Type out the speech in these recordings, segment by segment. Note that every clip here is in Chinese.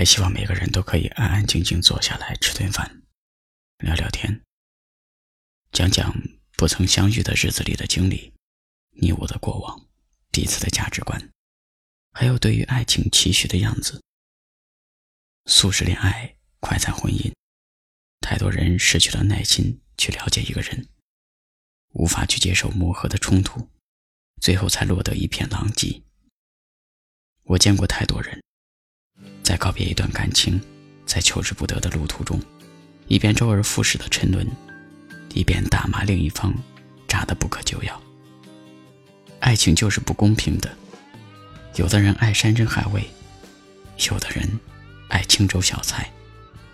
还希望每个人都可以安安静静坐下来吃顿饭，聊聊天，讲讲不曾相遇的日子里的经历，你我的过往，彼此的价值观，还有对于爱情期许的样子。速食恋爱，快餐婚姻，太多人失去了耐心去了解一个人，无法去接受磨合的冲突，最后才落得一片狼藉。我见过太多人。在告别一段感情，在求之不得的路途中，一边周而复始的沉沦，一边大骂另一方渣得不可救药。爱情就是不公平的，有的人爱山珍海味，有的人爱清粥小菜，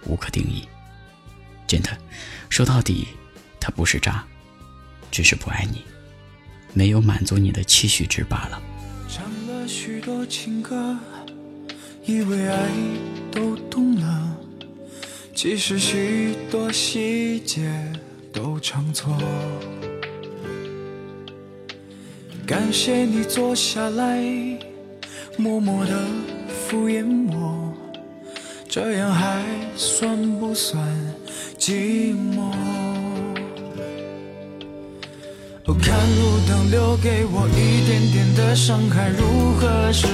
无可定义。真的，说到底，他不是渣，只是不爱你，没有满足你的期许值罢了。唱了许多情歌。以为爱都懂了，其实许多细节都唱错。感谢你坐下来，默默的敷衍我，这样还算不算寂寞？看路灯留给我一点点的伤害，如何释？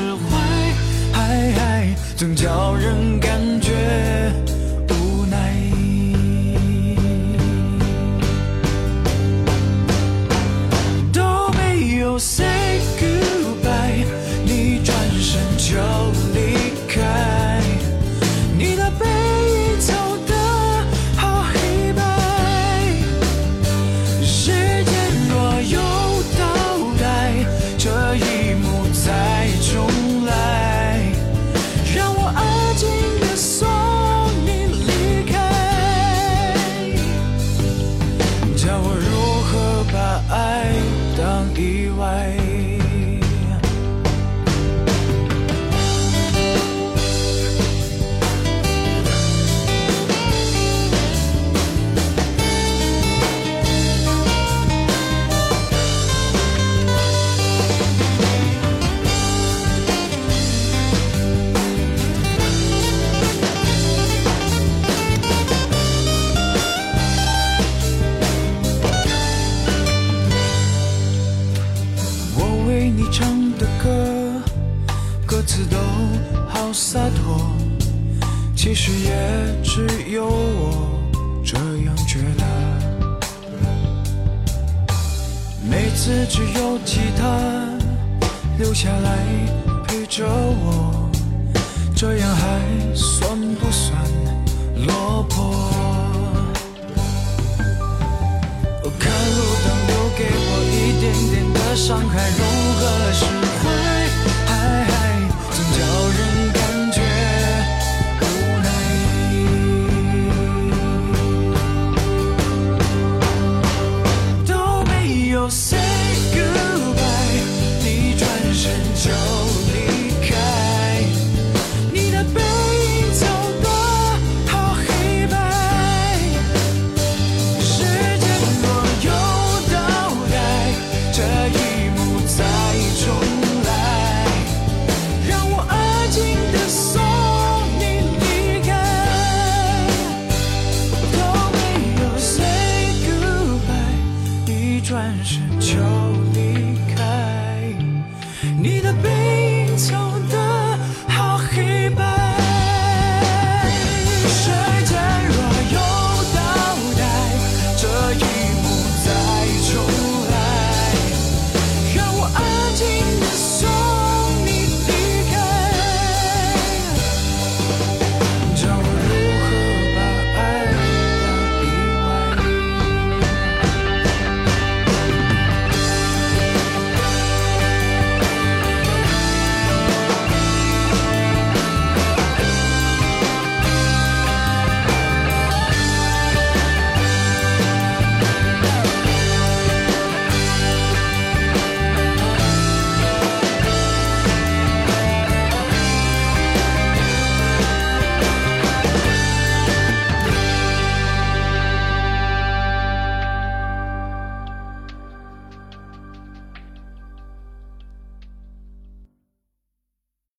总叫人感觉无奈，都没有谁唱的歌，歌词都好洒脱其实也只有我这样觉得。每次只有吉他留下来陪着我，这样还算不算落魄？看路灯留给我一点点的伤害，释怀，总叫人感觉无奈。都没有 say goodbye，你转身就。要离开，你的背影走。